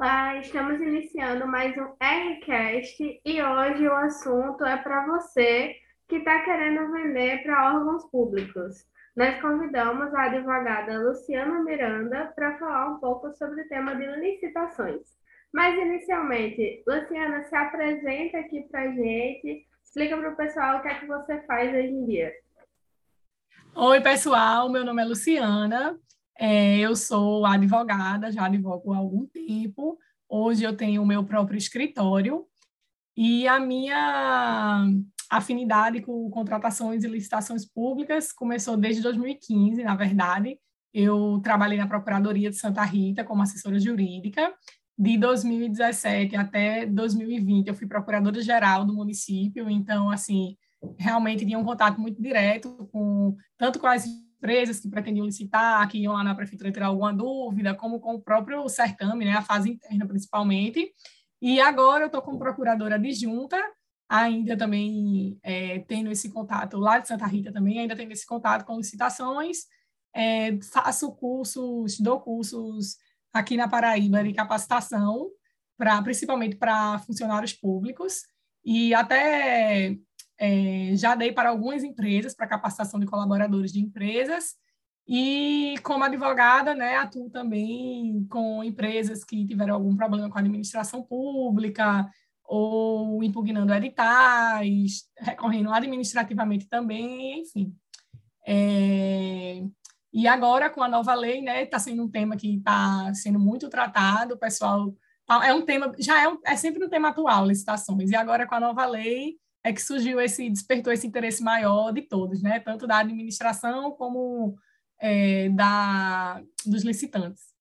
Olá, estamos iniciando mais um Rcast e hoje o assunto é para você que está querendo vender para órgãos públicos. Nós convidamos a advogada Luciana Miranda para falar um pouco sobre o tema de licitações. Mas, inicialmente, Luciana, se apresenta aqui para a gente, explica para o pessoal o que é que você faz hoje em dia. Oi, pessoal, meu nome é Luciana, é, eu sou advogada, já advogo há algum tempo. Hoje eu tenho o meu próprio escritório e a minha afinidade com contratações e licitações públicas começou desde 2015, na verdade. Eu trabalhei na Procuradoria de Santa Rita como assessora jurídica. De 2017 até 2020, eu fui procuradora-geral do município, então, assim, realmente tinha um contato muito direto com tanto com as empresas que pretendiam licitar, que iam lá na prefeitura tirar alguma dúvida, como com o próprio certame, né, a fase interna principalmente. E agora eu estou como procuradora adjunta, ainda também é, tendo esse contato lá de Santa Rita também, ainda tendo esse contato com licitações, é, faço cursos, dou cursos aqui na Paraíba de capacitação, pra, principalmente para funcionários públicos, e até é, já dei para algumas empresas, para capacitação de colaboradores de empresas, e como advogada, né, atuo também com empresas que tiveram algum problema com a administração pública, ou impugnando editais, recorrendo administrativamente também, enfim. É, e agora, com a nova lei, né, está sendo um tema que está sendo muito tratado, o pessoal. Tá, é um tema, já é, um, é sempre um tema atual, licitações, e agora com a nova lei, é que surgiu esse, despertou esse interesse maior de todos, né? Tanto da administração como é, da, dos licitantes.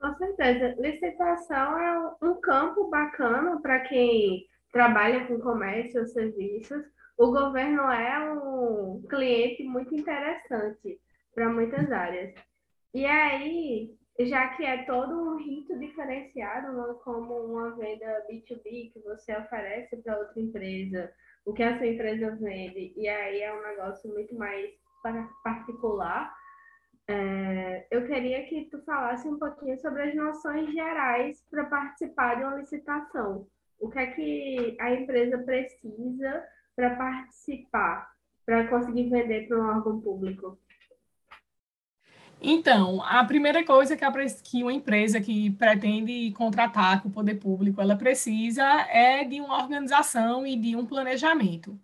Com certeza. Licitação é um campo bacana para quem trabalha com comércio ou serviços. O governo é um cliente muito interessante para muitas áreas. E aí, já que é todo um rito diferenciado, não como uma venda B2B que você oferece para outra empresa, o que a sua empresa vende, e aí é um negócio muito mais particular. É, eu queria que tu falasse um pouquinho sobre as noções gerais para participar de uma licitação. O que é que a empresa precisa para participar, para conseguir vender para um órgão público? Então, a primeira coisa que, a, que uma empresa que pretende contratar com o poder público, ela precisa é de uma organização e de um planejamento.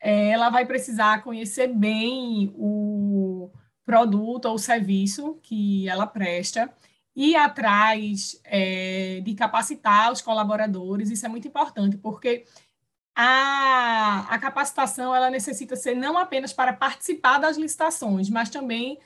Ela vai precisar conhecer bem o produto ou serviço que ela presta, ir atrás é, de capacitar os colaboradores, isso é muito importante, porque a, a capacitação ela necessita ser não apenas para participar das licitações, mas também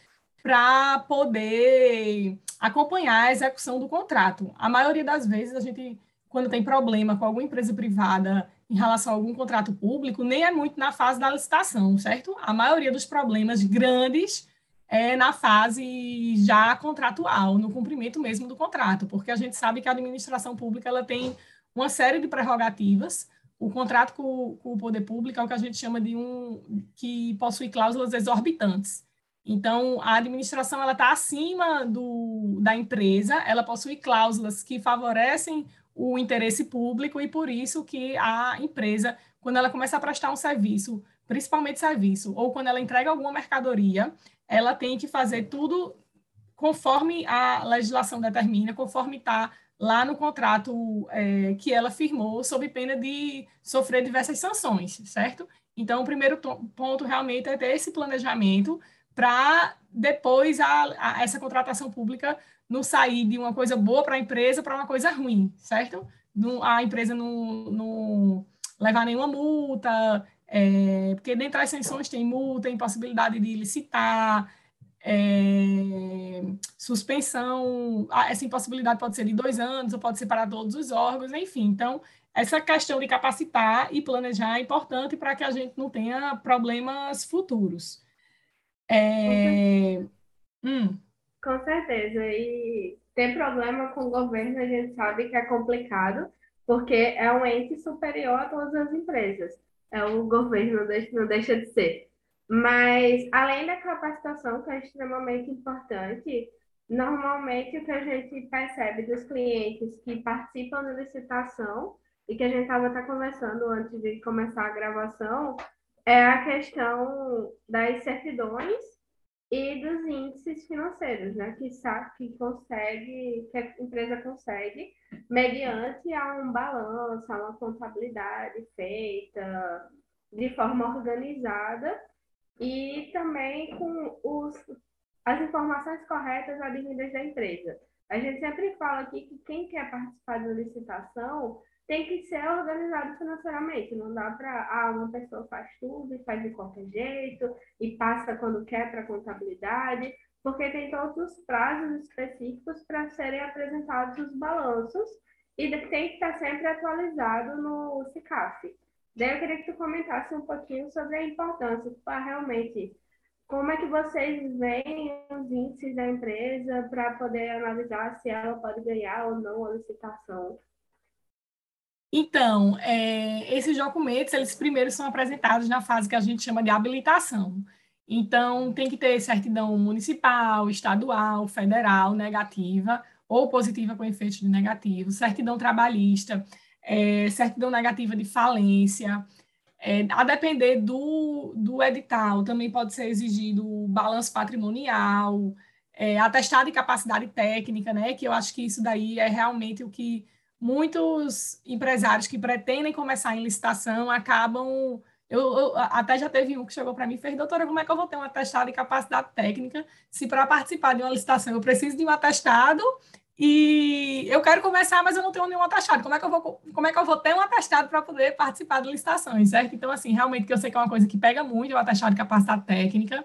para poder acompanhar a execução do contrato. A maioria das vezes, a gente, quando tem problema com alguma empresa privada em relação a algum contrato público, nem é muito na fase da licitação, certo? A maioria dos problemas grandes é na fase já contratual, no cumprimento mesmo do contrato, porque a gente sabe que a administração pública ela tem uma série de prerrogativas. O contrato com, com o poder público é o que a gente chama de um que possui cláusulas exorbitantes. Então, a administração ela está acima do, da empresa, ela possui cláusulas que favorecem o interesse público e por isso que a empresa, quando ela começa a prestar um serviço, principalmente serviço, ou quando ela entrega alguma mercadoria, ela tem que fazer tudo conforme a legislação determina, conforme está lá no contrato é, que ela firmou, sob pena de sofrer diversas sanções, certo? Então, o primeiro ponto realmente é ter esse planejamento para depois a, a, essa contratação pública não sair de uma coisa boa para a empresa para uma coisa ruim, certo? A empresa não, não levar nenhuma multa, é, porque dentro das sanções tem multa, impossibilidade de licitar, é, suspensão, essa impossibilidade pode ser de dois anos, ou pode ser para todos os órgãos, enfim. Então, essa questão de capacitar e planejar é importante para que a gente não tenha problemas futuros. É... Hum. Com certeza. E ter problema com o governo, a gente sabe que é complicado, porque é um ente superior a todas as empresas. É o governo, não deixa de ser. Mas, além da capacitação, que é extremamente importante, Normalmente, o que a gente percebe dos clientes que participam da licitação e que a gente estava até conversando antes de começar a gravação é a questão das certidões e dos índices financeiros, né? Que sabe que consegue, que a empresa consegue, mediante a um balanço, a uma contabilidade feita de forma organizada e também com os, as informações corretas advindas da empresa. A gente sempre fala aqui que quem quer participar da licitação tem que ser organizado financeiramente. Não dá para, ah, uma pessoa faz tudo e faz de qualquer jeito e passa quando quer para contabilidade, porque tem todos os prazos específicos para serem apresentados os balanços e tem que estar sempre atualizado no CICAF. Daí eu queria que tu comentasse um pouquinho sobre a importância para realmente como é que vocês veem os índices da empresa para poder analisar se ela pode ganhar ou não a licitação? Então, é, esses documentos, eles primeiro são apresentados na fase que a gente chama de habilitação. Então, tem que ter certidão municipal, estadual, federal, negativa ou positiva com efeito de negativo, certidão trabalhista, é, certidão negativa de falência. É, a depender do, do edital, também pode ser exigido balanço patrimonial, é, atestado de capacidade técnica, né? Que eu acho que isso daí é realmente o que muitos empresários que pretendem começar em licitação acabam. Eu, eu até já teve um que chegou para mim e fez, doutora, como é que eu vou ter um atestado de capacidade técnica se para participar de uma licitação eu preciso de um atestado e eu quero começar, mas eu não tenho nenhum atestado. Como é que eu vou, como é que eu vou ter um atestado para poder participar de licitações, certo? Então, assim, realmente que eu sei que é uma coisa que pega muito, o atestado de capacidade técnica.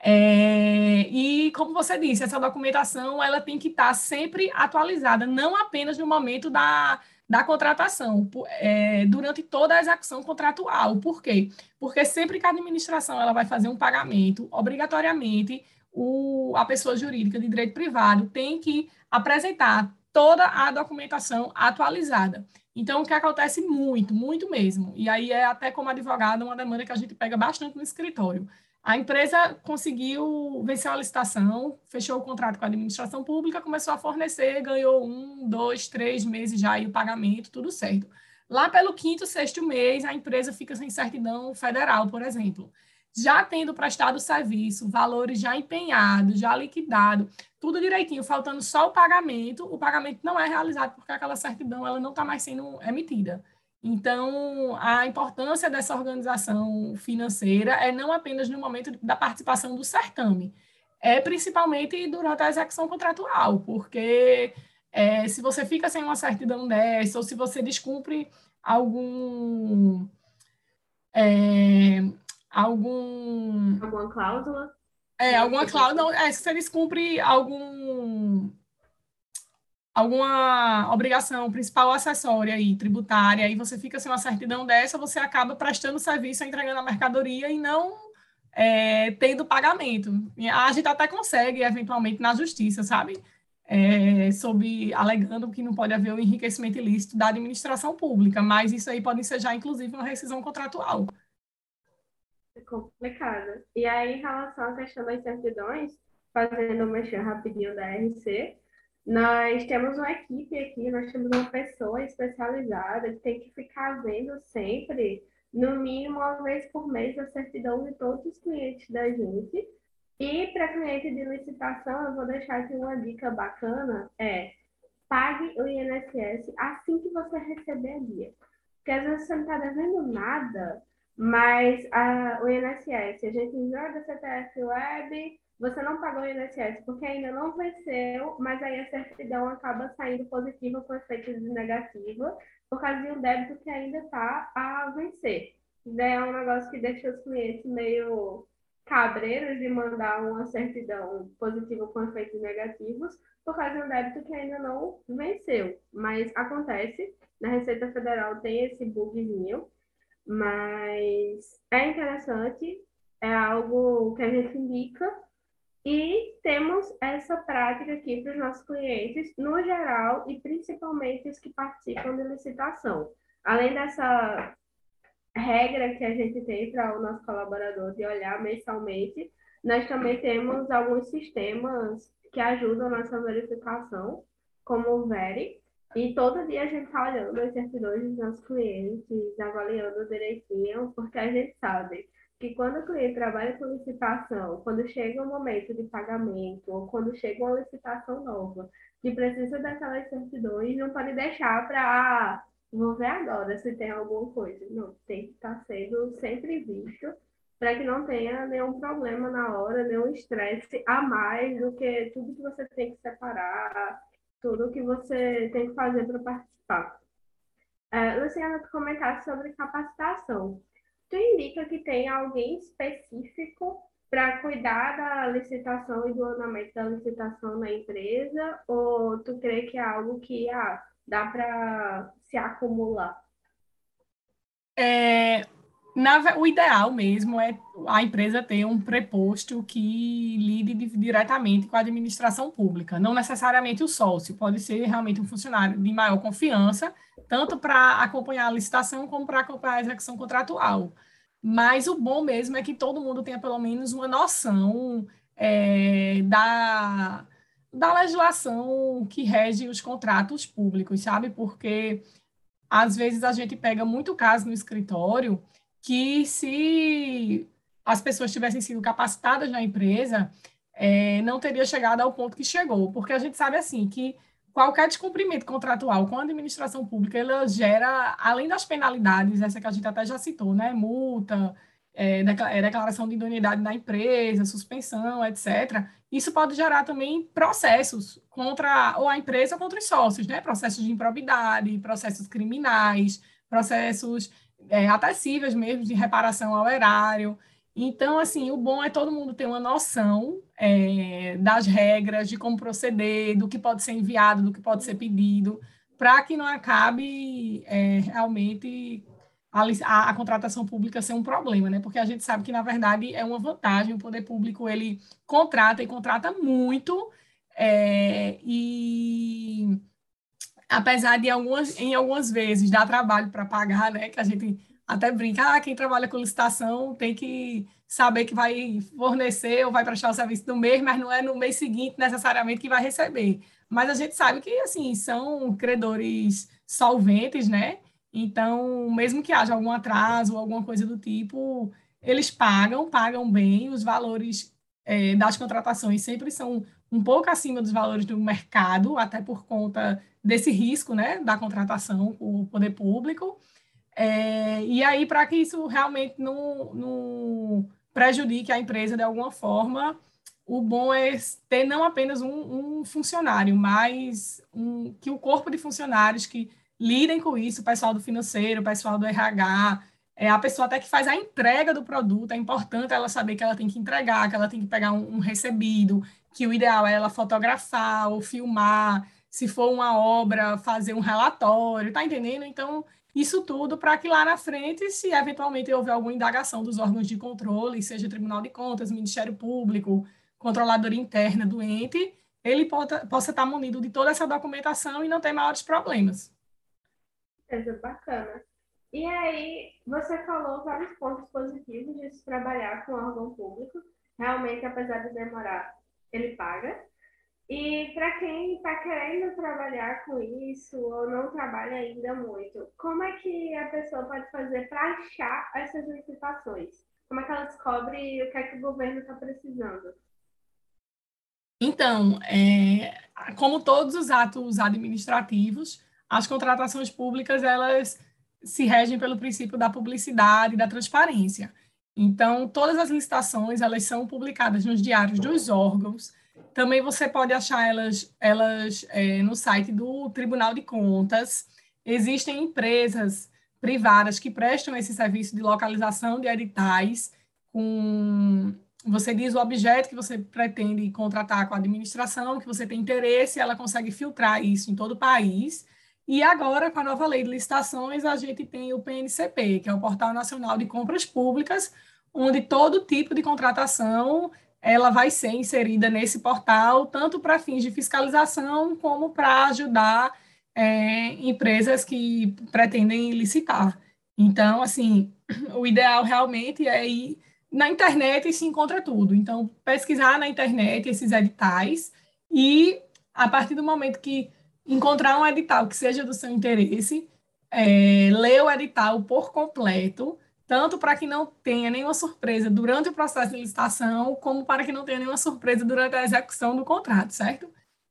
É, e, como você disse, essa documentação ela tem que estar sempre atualizada, não apenas no momento da, da contratação, é, durante toda a execução contratual. Por quê? Porque sempre que a administração ela vai fazer um pagamento, obrigatoriamente, o, a pessoa jurídica de direito privado tem que apresentar toda a documentação atualizada. Então, o que acontece muito, muito mesmo, e aí é até como advogada uma demanda que a gente pega bastante no escritório. A empresa conseguiu vencer a licitação, fechou o contrato com a administração pública, começou a fornecer, ganhou um, dois, três meses já aí o pagamento, tudo certo. Lá pelo quinto, sexto mês, a empresa fica sem certidão federal, por exemplo já tendo prestado o serviço, valores já empenhados, já liquidado, tudo direitinho, faltando só o pagamento, o pagamento não é realizado porque aquela certidão ela não está mais sendo emitida. Então, a importância dessa organização financeira é não apenas no momento da participação do certame, é principalmente durante a execução contratual, porque é, se você fica sem uma certidão dessa, ou se você descumpre algum. É, algum. Alguma cláusula? É, alguma cláusula. É, se você descumpre algum. Alguma obrigação principal ou acessória aí, tributária, e você fica sem uma certidão dessa, você acaba prestando serviço, entregando a mercadoria e não é, tendo pagamento. A gente até consegue, eventualmente, na justiça, sabe? É, sobre alegando que não pode haver o enriquecimento ilícito da administração pública, mas isso aí pode já, inclusive, uma rescisão contratual complicada. E aí, em relação à questão das certidões, fazendo um mexer rapidinho da RC, nós temos uma equipe aqui, nós temos uma pessoa especializada que tem que ficar vendo sempre, no mínimo uma vez por mês, a certidão de todos os clientes da gente. E para cliente de licitação, eu vou deixar aqui uma dica bacana, é pague o INSS assim que você receber a guia. Porque às vezes você não está devendo nada, mas a, o INSS, a gente enviou da CPF Web, você não pagou o INSS porque ainda não venceu, mas aí a certidão acaba saindo positiva com efeito negativo, por causa de um débito que ainda está a vencer. É um negócio que deixa os clientes meio cabreiros de mandar uma certidão positiva com efeitos negativos, por causa de um débito que ainda não venceu. Mas acontece, na Receita Federal tem esse bugzinho, mas é interessante, é algo que a gente indica e temos essa prática aqui para os nossos clientes, no geral, e principalmente os que participam de licitação. Além dessa regra que a gente tem para o nosso colaborador de olhar mensalmente, nós também temos alguns sistemas que ajudam a nossa verificação, como o Veri, e todo dia a gente está olhando as certidões dos nossos clientes, avaliando direitinho, porque a gente sabe que quando o cliente trabalha com licitação, quando chega o momento de pagamento, ou quando chega uma licitação nova, que precisa daquelas certidões, não pode deixar para, ah, vou ver agora se tem alguma coisa. Não, tem que estar tá sendo sempre visto para que não tenha nenhum problema na hora, nenhum estresse a mais do que tudo que você tem que separar, tudo que você tem que fazer para participar. É, Luciana, tu comentaste sobre capacitação tu indica que tem alguém específico para cuidar da licitação e do andamento da licitação na empresa, ou tu crê que é algo que ah, dá para se acumular? É, na, o ideal mesmo é a empresa ter um preposto que lide diretamente com a administração pública, não necessariamente o sócio, pode ser realmente um funcionário de maior confiança, tanto para acompanhar a licitação como para acompanhar a execução contratual. Mas o bom mesmo é que todo mundo tenha pelo menos uma noção é, da, da legislação que rege os contratos públicos, sabe? Porque às vezes a gente pega muito caso no escritório que se as pessoas tivessem sido capacitadas na empresa, é, não teria chegado ao ponto que chegou, porque a gente sabe assim que qualquer descumprimento contratual com a administração pública, ela gera, além das penalidades, essa que a gente até já citou, né? Multa, é, é declaração de idoneidade na empresa, suspensão, etc. Isso pode gerar também processos contra ou a empresa ou contra os sócios, né? Processos de improbidade, processos criminais, processos é, até cíveis mesmo de reparação ao erário. Então, assim, o bom é todo mundo ter uma noção é, das regras, de como proceder, do que pode ser enviado, do que pode ser pedido, para que não acabe é, realmente a, a, a, contratação pública ser um problema, né? Porque a gente sabe que, na verdade, é uma vantagem, o poder público, ele contrata e contrata muito, é, e apesar de algumas, em algumas vezes dar trabalho para pagar, né? Que a gente até brinca, ah, quem trabalha com licitação tem que saber que vai fornecer ou vai prestar o serviço no mês, mas não é no mês seguinte necessariamente que vai receber. Mas a gente sabe que, assim, são credores solventes, né? Então, mesmo que haja algum atraso ou alguma coisa do tipo, eles pagam, pagam bem, os valores é, das contratações sempre são um pouco acima dos valores do mercado, até por conta desse risco, né, da contratação com o poder público. É, e aí, para que isso realmente não, não prejudique a empresa de alguma forma, o bom é ter não apenas um, um funcionário, mas um, que o corpo de funcionários que lidem com isso, o pessoal do financeiro, o pessoal do RH, é a pessoa até que faz a entrega do produto, é importante ela saber que ela tem que entregar, que ela tem que pegar um, um recebido, que o ideal é ela fotografar ou filmar, se for uma obra, fazer um relatório, tá entendendo? Então, isso tudo para que lá na frente, se eventualmente houver alguma indagação dos órgãos de controle, seja Tribunal de Contas, Ministério Público, Controladoria Interna do ente, ele possa, possa estar munido de toda essa documentação e não ter maiores problemas. Beleza, bacana. E aí, você falou vários pontos positivos de se trabalhar com órgão público. Realmente, apesar de demorar, ele paga. E para quem está querendo trabalhar com isso ou não trabalha ainda muito, como é que a pessoa pode fazer para achar essas licitações? Como é que ela descobre o que é que o governo está precisando? Então, é, como todos os atos administrativos, as contratações públicas elas se regem pelo princípio da publicidade e da transparência. Então, todas as licitações elas são publicadas nos diários dos órgãos também você pode achar elas, elas é, no site do Tribunal de Contas. Existem empresas privadas que prestam esse serviço de localização de editais com você diz o objeto que você pretende contratar com a administração, que você tem interesse, ela consegue filtrar isso em todo o país. E agora, com a nova lei de licitações, a gente tem o PNCP, que é o Portal Nacional de Compras Públicas, onde todo tipo de contratação ela vai ser inserida nesse portal, tanto para fins de fiscalização, como para ajudar é, empresas que pretendem licitar. Então, assim, o ideal realmente é ir na internet se encontra tudo. Então, pesquisar na internet esses editais e, a partir do momento que encontrar um edital que seja do seu interesse, é, ler o edital por completo, tanto para que não tenha nenhuma surpresa durante o processo de licitação, como para que não tenha nenhuma surpresa durante a execução do contrato, certo?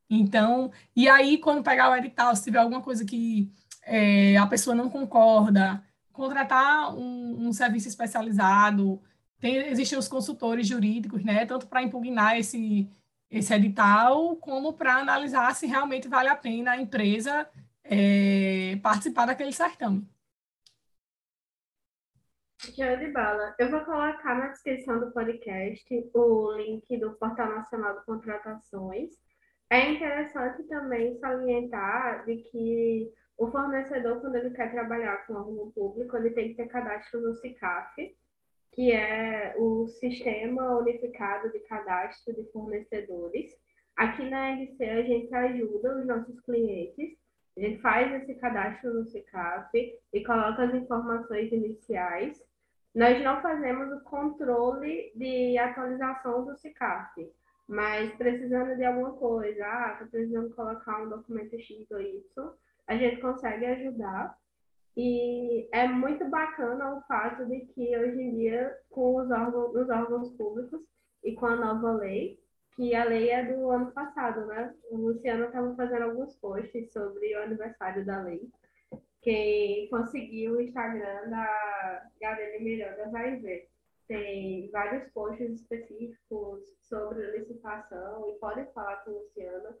Então, e aí, quando pegar o edital, se tiver alguma coisa que é, a pessoa não concorda, contratar um, um serviço especializado, tem, existem os consultores jurídicos, né, tanto para impugnar esse, esse edital, como para analisar se realmente vale a pena a empresa é, participar daquele certame. Show de bala. Eu vou colocar na descrição do podcast o link do Portal Nacional de Contratações. É interessante também salientar de que o fornecedor, quando ele quer trabalhar com órgão público, ele tem que ter cadastro no SICAF, que é o Sistema Unificado de Cadastro de Fornecedores. Aqui na RC, a gente ajuda os nossos clientes, gente faz esse cadastro no SICAF e coloca as informações iniciais. Nós não fazemos o controle de atualização do SICAF, mas precisando de alguma coisa, ah, precisando colocar um documento X ou Y, a gente consegue ajudar. E é muito bacana o fato de que hoje em dia, com os órgãos, os órgãos públicos e com a nova lei, que a lei é do ano passado, né? O Luciano estava fazendo alguns posts sobre o aniversário da lei. Quem conseguiu o Instagram da Gabriela Miranda vai ver. Tem vários posts específicos sobre licitação e pode falar com a Luciana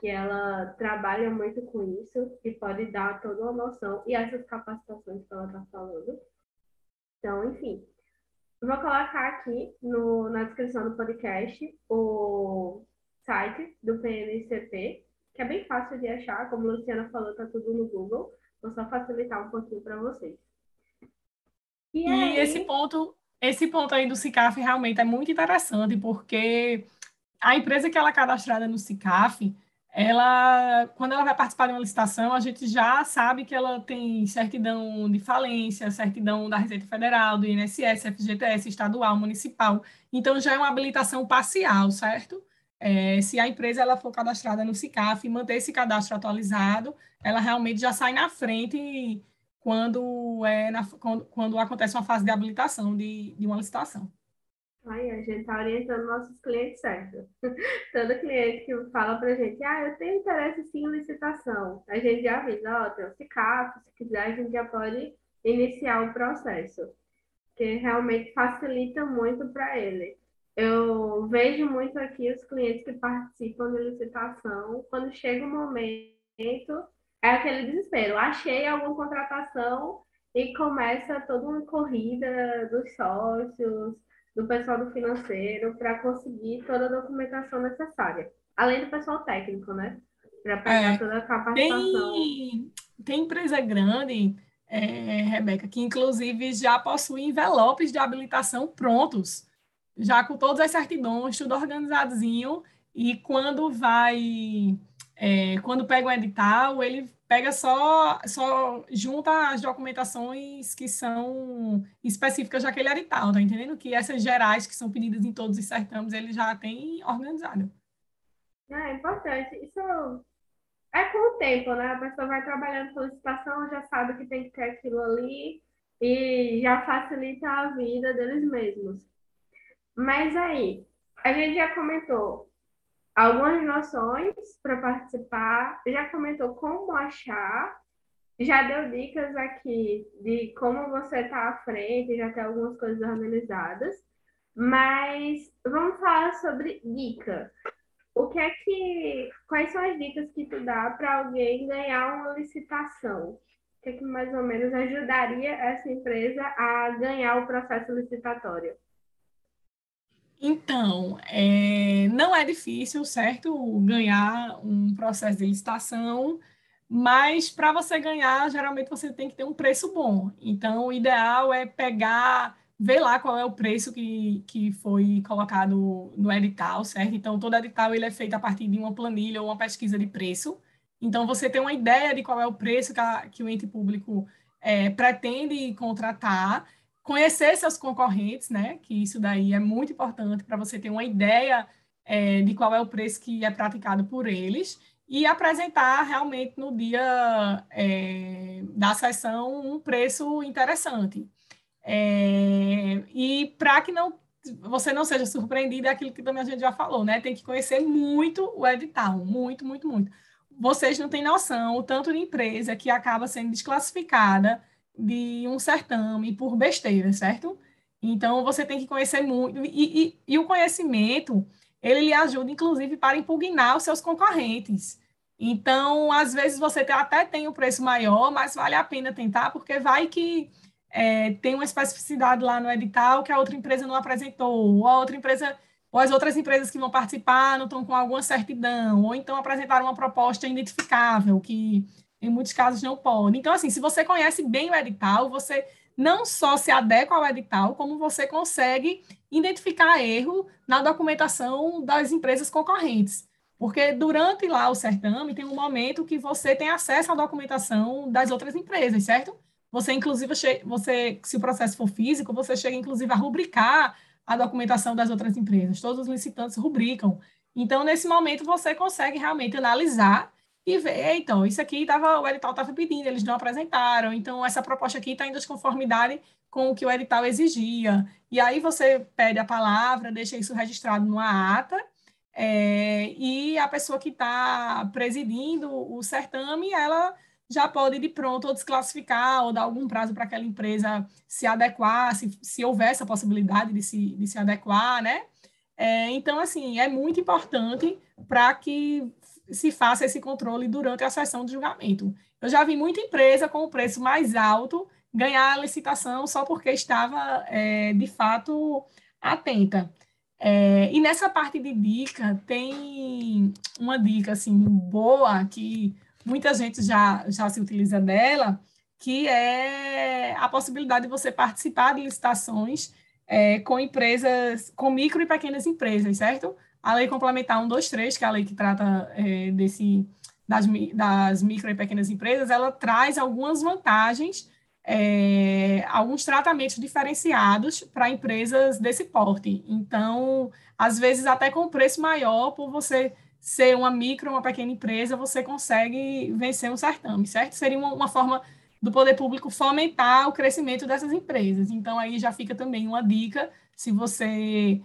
que ela trabalha muito com isso e pode dar toda uma noção e essas capacitações que ela está falando. Então, enfim, vou colocar aqui no, na descrição do podcast o site do PNCP, que é bem fácil de achar, como a Luciana falou, está tudo no Google. Vou só facilitar um pouquinho para vocês. E, e aí... esse ponto, esse ponto aí do CICAF realmente é muito interessante, porque a empresa que ela é cadastrada no CICAF, ela, quando ela vai participar de uma licitação, a gente já sabe que ela tem certidão de falência, certidão da Receita Federal, do INSS, FGTS, estadual, municipal. Então, já é uma habilitação parcial, certo? É, se a empresa ela for cadastrada no SICAF e manter esse cadastro atualizado, ela realmente já sai na frente quando, é na, quando, quando acontece uma fase de habilitação de, de uma licitação. Aí a gente está orientando nossos clientes certo. Todo cliente que fala para a gente, ah, eu tenho interesse sim em licitação, a gente já avisa, ó, tem o CICAP, se quiser a gente já pode iniciar o processo, que realmente facilita muito para ele. Eu vejo muito aqui os clientes que participam de licitação, quando chega o momento, é aquele desespero, achei alguma contratação e começa toda uma corrida dos sócios, do pessoal do financeiro para conseguir toda a documentação necessária. Além do pessoal técnico, né? Para pegar é, toda a capacitação. Tem, tem empresa grande, é, Rebeca, que inclusive já possui envelopes de habilitação prontos, já com todas as certidões, tudo organizadozinho, e quando vai, é, quando pega o edital, ele pega só, só junta as documentações que são específicas daquele edital, tá entendendo? Que essas gerais que são pedidas em todos os certames, ele já tem organizado. É importante. Isso é com o tempo, né? A pessoa vai trabalhando solicitação, já sabe que tem que ter aquilo ali e já facilita a vida deles mesmos. Mas aí, a gente já comentou algumas noções para participar, já comentou como achar, já deu dicas aqui de como você está à frente, já tem algumas coisas organizadas, mas vamos falar sobre dica. O que é que, quais são as dicas que tu dá para alguém ganhar uma licitação? O que é que mais ou menos ajudaria essa empresa a ganhar o processo licitatório? Então, é, não é difícil, certo, ganhar um processo de licitação, mas para você ganhar, geralmente você tem que ter um preço bom. Então, o ideal é pegar, ver lá qual é o preço que, que foi colocado no edital, certo? Então, todo edital ele é feito a partir de uma planilha ou uma pesquisa de preço. Então, você tem uma ideia de qual é o preço que, a, que o ente público é, pretende contratar conhecer seus concorrentes, né? Que isso daí é muito importante para você ter uma ideia é, de qual é o preço que é praticado por eles e apresentar realmente no dia é, da sessão um preço interessante. É, e para que não você não seja surpreendido é aquilo que também a gente já falou, né? Tem que conhecer muito o edital, muito, muito, muito. Vocês não têm noção o tanto de empresa que acaba sendo desclassificada de um certame por besteira, certo? Então, você tem que conhecer muito. E, e, e o conhecimento, ele lhe ajuda, inclusive, para impugnar os seus concorrentes. Então, às vezes, você até tem um preço maior, mas vale a pena tentar, porque vai que é, tem uma especificidade lá no edital que a outra empresa não apresentou, ou a outra empresa, ou as outras empresas que vão participar não estão com alguma certidão, ou então apresentaram uma proposta identificável, que em muitos casos não pode. Então, assim, se você conhece bem o edital, você não só se adequa ao edital, como você consegue identificar erro na documentação das empresas concorrentes. Porque durante lá o certame tem um momento que você tem acesso à documentação das outras empresas, certo? Você, inclusive, você, se o processo for físico, você chega, inclusive, a rubricar a documentação das outras empresas. Todos os licitantes rubricam. Então, nesse momento, você consegue realmente analisar e ver, então, isso aqui tava, o edital estava pedindo, eles não apresentaram, então essa proposta aqui está em desconformidade com o que o edital exigia. E aí você pede a palavra, deixa isso registrado numa ata, é, e a pessoa que está presidindo o certame, ela já pode de pronto ou desclassificar ou dar algum prazo para aquela empresa se adequar, se, se houver essa possibilidade de se, de se adequar, né? É, então, assim, é muito importante para que se faça esse controle durante a sessão de julgamento. Eu já vi muita empresa com o preço mais alto ganhar a licitação só porque estava, é, de fato, atenta. É, e nessa parte de dica, tem uma dica assim, boa que muita gente já, já se utiliza dela, que é a possibilidade de você participar de licitações é, com empresas, com micro e pequenas empresas, certo? A lei complementar 123, que é a lei que trata é, desse, das, das micro e pequenas empresas, ela traz algumas vantagens, é, alguns tratamentos diferenciados para empresas desse porte. Então, às vezes, até com preço maior, por você ser uma micro, uma pequena empresa, você consegue vencer um certame, certo? Seria uma, uma forma do poder público fomentar o crescimento dessas empresas. Então, aí já fica também uma dica, se você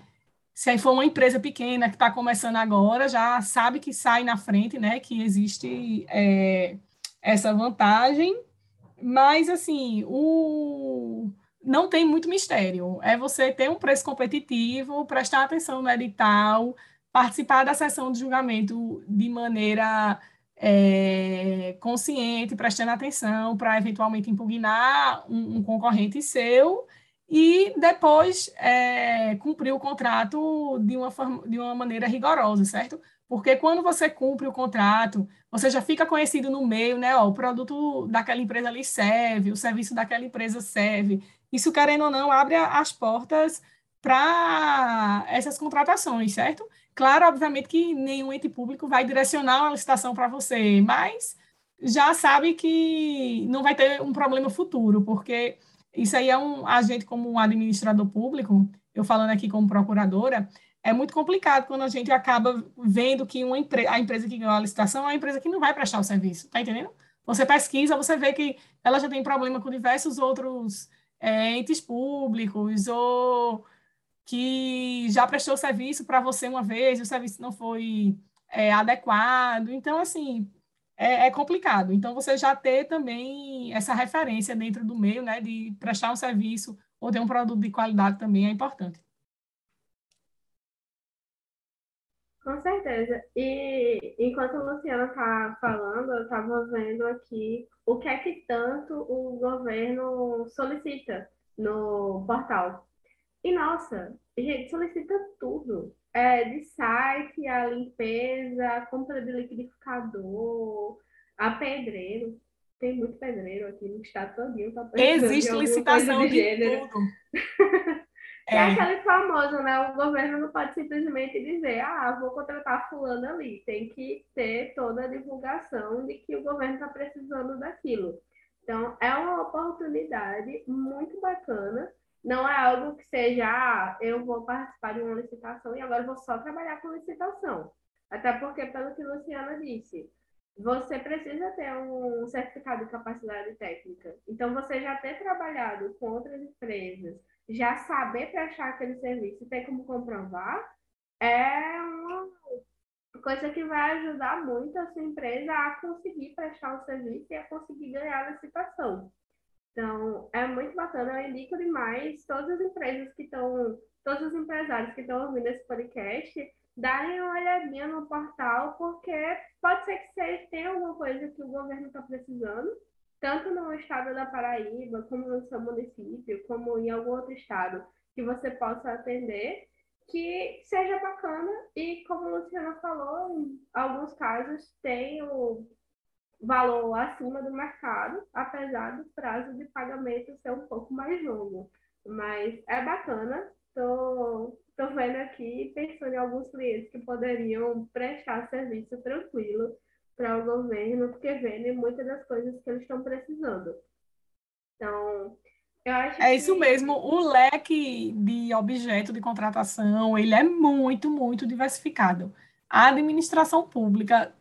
se aí for uma empresa pequena que está começando agora, já sabe que sai na frente, né? Que existe é, essa vantagem. Mas, assim, o... não tem muito mistério. É você ter um preço competitivo, prestar atenção no edital, participar da sessão de julgamento de maneira é, consciente, prestando atenção para eventualmente impugnar um, um concorrente seu e depois é, cumprir o contrato de uma, de uma maneira rigorosa, certo? Porque quando você cumpre o contrato, você já fica conhecido no meio, né? Ó, o produto daquela empresa ali serve, o serviço daquela empresa serve. Isso, querendo ou não, abre as portas para essas contratações, certo? Claro, obviamente que nenhum ente público vai direcionar uma licitação para você, mas já sabe que não vai ter um problema futuro, porque isso aí é um, a gente como um administrador público, eu falando aqui como procuradora, é muito complicado quando a gente acaba vendo que uma empre a empresa que ganhou a licitação é uma empresa que não vai prestar o serviço, tá entendendo? Você pesquisa, você vê que ela já tem problema com diversos outros é, entes públicos ou que já prestou serviço para você uma vez, o serviço não foi é, adequado. Então, assim, é, é, complicado. Então, você já ter também essa referência dentro do meio, né, de prestar um serviço ou ter um produto de qualidade também é importante. Com certeza. E enquanto a Luciana está falando, eu estava vendo aqui o que é que tanto o governo solicita no portal. E nossa, gente, solicita tudo é, de site, a limpeza, a compra de liquidificador, a pedreiro. Tem muito pedreiro aqui no estado todinho. Tá Existe licitação de, de tudo. é. é aquele famoso, né? O governo não pode simplesmente dizer, ah, vou contratar fulano ali. Tem que ter toda a divulgação de que o governo está precisando daquilo. Então, é uma oportunidade muito bacana Não é algo que seja, ah, eu vou participar de uma licitação e agora vou só trabalhar com licitação. Até porque, pelo que a Luciana disse, você precisa ter um certificado de capacidade técnica. Então, você já ter trabalhado com outras empresas, já saber prestar aquele serviço e ter como comprovar, é uma coisa que vai ajudar muito a sua empresa a conseguir prestar o serviço e a conseguir ganhar a licitação. Então, é muito bacana, eu indico demais todas as empresas que estão, todos os empresários que estão ouvindo esse podcast, darem uma olhadinha no portal, porque pode ser que vocês tenham alguma coisa que o governo está precisando, tanto no estado da Paraíba, como no seu município, como em algum outro estado, que você possa atender, que seja bacana. E, como a Luciana falou, em alguns casos tem o valor acima do mercado, apesar do prazo de pagamento ser um pouco mais longo. Mas é bacana, tô Estou vendo aqui, pensando em alguns clientes que poderiam prestar serviço tranquilo para o governo, porque vendem muitas das coisas que eles estão precisando. Então, eu acho É isso mesmo, o leque de objeto de contratação, ele é muito, muito diversificado. A administração pública,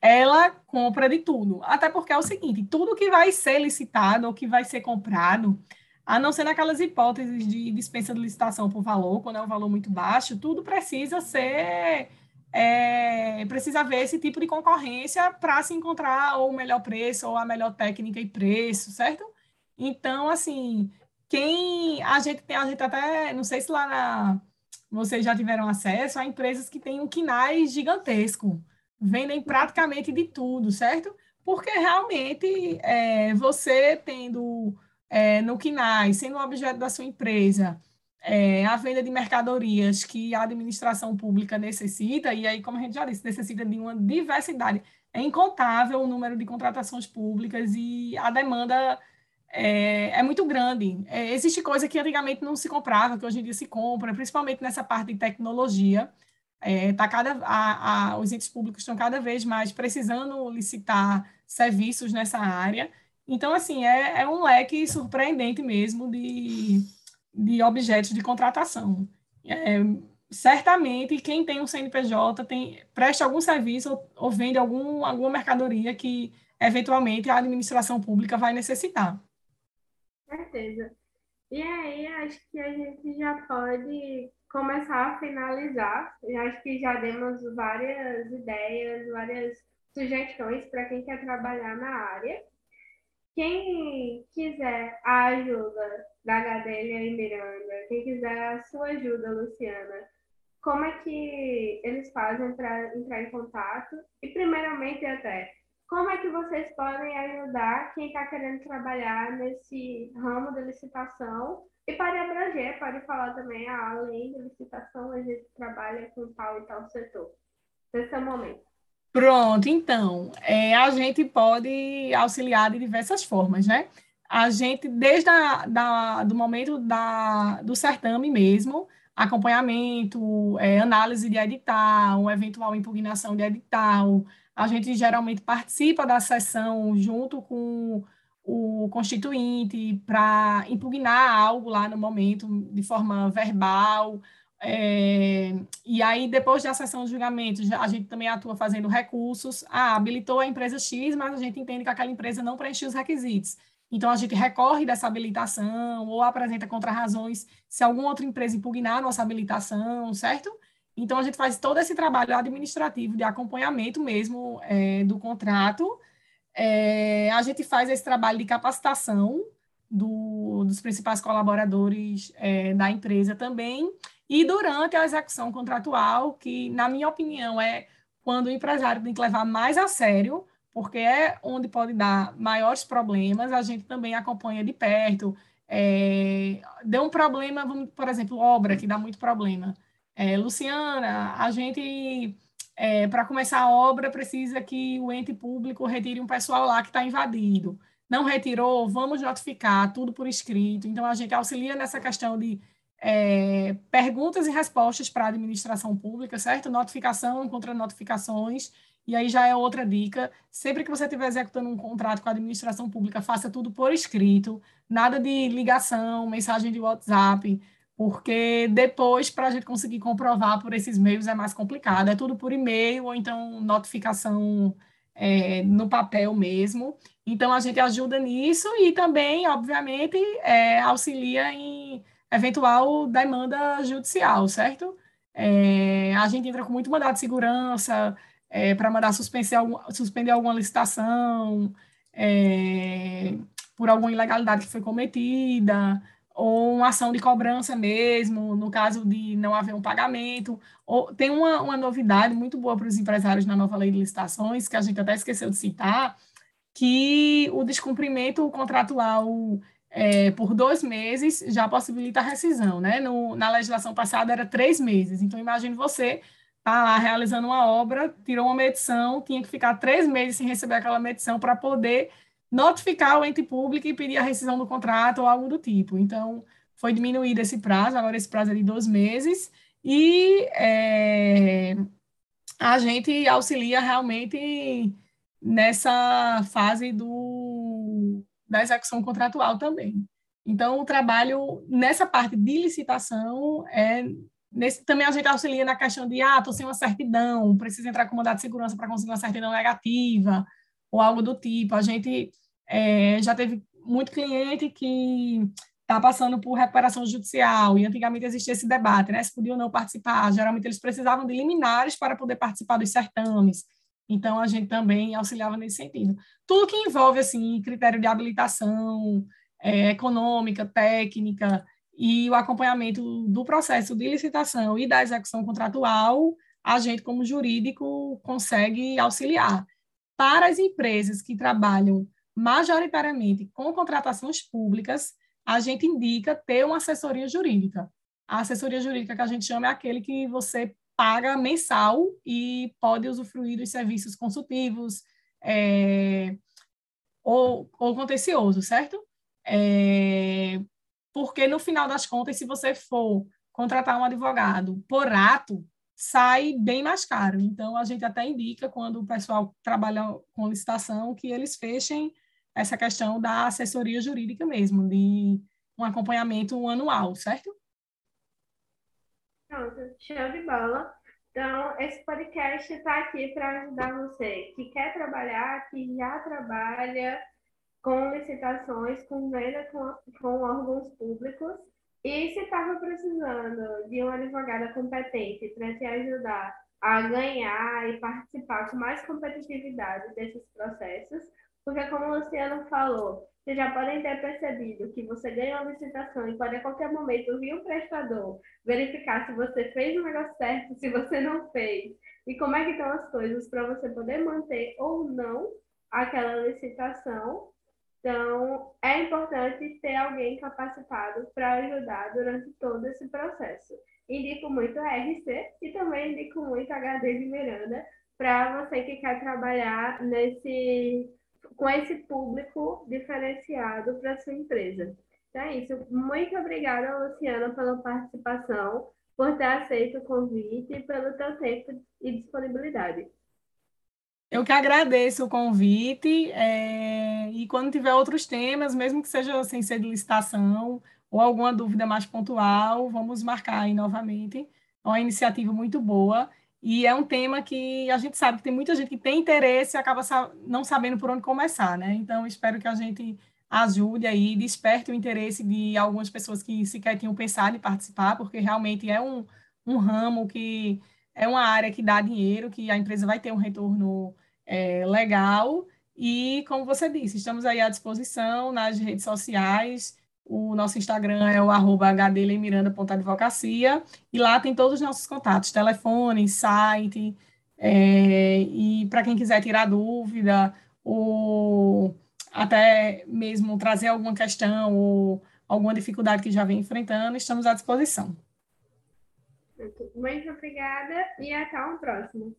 ela compra de tudo. Até porque é o seguinte, tudo que vai ser licitado ou que vai ser comprado, a não ser naquelas hipóteses de dispensa de licitação por valor, quando é um valor muito baixo, tudo precisa ser. É, precisa haver esse tipo de concorrência para se encontrar ou o melhor preço ou a melhor técnica e preço, certo? Então, assim, quem a gente tem, a gente até, não sei se lá na, vocês já tiveram acesso a empresas que têm um quinais gigantesco, vendem praticamente de tudo, certo? Porque realmente é, você tendo é, no KINAI, sendo um objeto da sua empresa, é, a venda de mercadorias que a administração pública necessita, e aí, como a gente já disse, necessita de uma diversidade. É incontável o número de contratações públicas e a demanda é, é muito grande. É, existe coisa que antigamente não se comprava, que hoje em dia se compra, principalmente nessa parte de tecnologia. É, tá cada, a, a, os entes públicos estão cada vez mais precisando licitar serviços nessa área. Então, assim, é, é um leque surpreendente mesmo de, de objetos de contratação. É, certamente, quem tem um CNPJ tem, presta algum serviço ou, ou vende algum, alguma mercadoria que, eventualmente, a administração pública vai necessitar. Certeza. E aí, acho que a gente já pode começar a finalizar. Eu acho que já demos várias ideias, várias sugestões para quem quer trabalhar na área. Quem quiser a ajuda da Gadelha e Miranda, quem quiser a sua ajuda, Luciana, como é que eles fazem para entrar em contato? E, primeiramente, até, como é que vocês podem ajudar quem está querendo trabalhar nesse ramo de licitação? E para abranger, pode falar também, ah, além de licitação, a gente trabalha com tal e tal setor. Esse é o momento. Pronto, então, é, a gente pode auxiliar de diversas formas, né? A gente, desde a, da, do momento da, do certame mesmo, acompanhamento, é, análise de edital, eventual impugnação de edital, a gente geralmente participa da sessão junto com o constituinte para impugnar algo lá no momento, de forma verbal, é, e aí, depois da sessão de julgamento, a gente também atua fazendo recursos. Ah, habilitou a empresa X, mas a gente entende que aquela empresa não preencheu os requisitos. Então, a gente recorre dessa habilitação ou apresenta contra-razões se alguma outra empresa impugnar nossa habilitação, certo? Então, a gente faz todo esse trabalho administrativo de acompanhamento mesmo é, do contrato. É, a gente faz esse trabalho de capacitação do, dos principais colaboradores é, da empresa também e durante a execução contratual, que, na minha opinião, é quando o empresário tem que levar mais a sério, porque é onde pode dar maiores problemas, a gente também acompanha de perto. É, deu um problema, por exemplo, obra, que dá muito problema. É, Luciana, a gente, é, para começar a obra, precisa que o ente público retire um pessoal lá que está invadido. Não retirou, vamos notificar, tudo por escrito. Então, a gente auxilia nessa questão de é, perguntas e respostas para a administração pública, certo? Notificação contra notificações. E aí já é outra dica. Sempre que você estiver executando um contrato com a administração pública, faça tudo por escrito, nada de ligação, mensagem de WhatsApp, porque depois, para a gente conseguir comprovar por esses meios, é mais complicado. É tudo por e-mail ou então notificação é, no papel mesmo. Então, a gente ajuda nisso e também, obviamente, é, auxilia em eventual demanda judicial, certo? É, a gente entra com muito mandado de segurança é, para mandar suspender, suspender alguma licitação é, por alguma ilegalidade que foi cometida, ou uma ação de cobrança mesmo, no caso de não haver um pagamento. Ou, tem uma, uma novidade muito boa para os empresários na nova lei de licitações, que a gente até esqueceu de citar, que o descumprimento contratual é, por dois meses já possibilita a rescisão, né? No, na legislação passada era três meses. Então, imagine você tá lá realizando uma obra, tirou uma medição, tinha que ficar três meses sem receber aquela medição para poder notificar o ente público e pedir a rescisão do contrato ou algo do tipo. Então, foi diminuído esse prazo, agora esse prazo é de dois meses, e é, a gente auxilia realmente nessa fase do, da execução contratual também. Então, o trabalho nessa parte de licitação é Nesse, também a gente auxilia na questão de, ah, estou sem uma certidão, preciso entrar com mandado de segurança para conseguir uma certidão negativa, ou algo do tipo. A gente é, já teve muito cliente que está passando por recuperação judicial, e antigamente existia esse debate, né, se podia ou não participar. Geralmente eles precisavam de liminares para poder participar dos certames. Então, a gente também auxiliava nesse sentido. Tudo que envolve, assim, critério de habilitação é, econômica, técnica, e o acompanhamento do processo de licitação e da execução contratual, a gente, como jurídico, consegue auxiliar. Para as empresas que trabalham majoritariamente com contratações públicas, a gente indica ter uma assessoria jurídica. A assessoria jurídica que a gente chama é aquele que você paga mensal e pode usufruir dos serviços consultivos é, ou, ou contencioso, certo? É, porque no final das contas, se você for contratar um advogado por ato, sai bem mais caro. Então, a gente até indica, quando o pessoal trabalha com licitação, que eles fechem essa questão da assessoria jurídica mesmo, de um acompanhamento anual, certo? Pronto, show de bola. Então, esse podcast está aqui para ajudar você que quer trabalhar, que já trabalha com licitações, com venda com, com órgãos públicos. E se estava precisando de um advogado competente para te ajudar a ganhar e participar com mais competitividade desses processos, porque como o Luciano falou, vocês já podem ter percebido que você ganha uma licitação e pode a qualquer momento vir um prestador verificar se você fez o negócio certo, se você não fez, e como é que estão as coisas para você poder manter ou não aquela licitação então, é importante ter alguém capacitado para ajudar durante todo esse processo. Indico muito a RC e também indico muito a HD de Miranda para você que quer trabalhar nesse com esse público diferenciado para sua empresa. Então é isso. Muito obrigada, Luciana, pela participação, por ter aceito o convite e pelo teu tempo e disponibilidade. Eu que agradeço o convite é, e quando tiver outros temas, mesmo que seja sem ser de licitação ou alguma dúvida mais pontual, vamos marcar aí novamente. É uma iniciativa muito boa e é um tema que a gente sabe que tem muita gente que tem interesse e acaba não sabendo por onde começar, né? Então, espero que a gente ajude aí, desperte o interesse de algumas pessoas que sequer tinham pensado em participar, porque realmente é um, um ramo que é uma área que dá dinheiro, que a empresa vai ter um retorno é, legal. E, como você disse, estamos aí à disposição nas redes sociais. O nosso Instagram é o arroba hdlemiranda.advocacia. E lá tem todos os nossos contatos, telefone, site. É, e para quem quiser tirar dúvida, ou até mesmo trazer alguma questão ou alguma dificuldade que já vem enfrentando, estamos à disposição. Muito obrigada e até o próximo.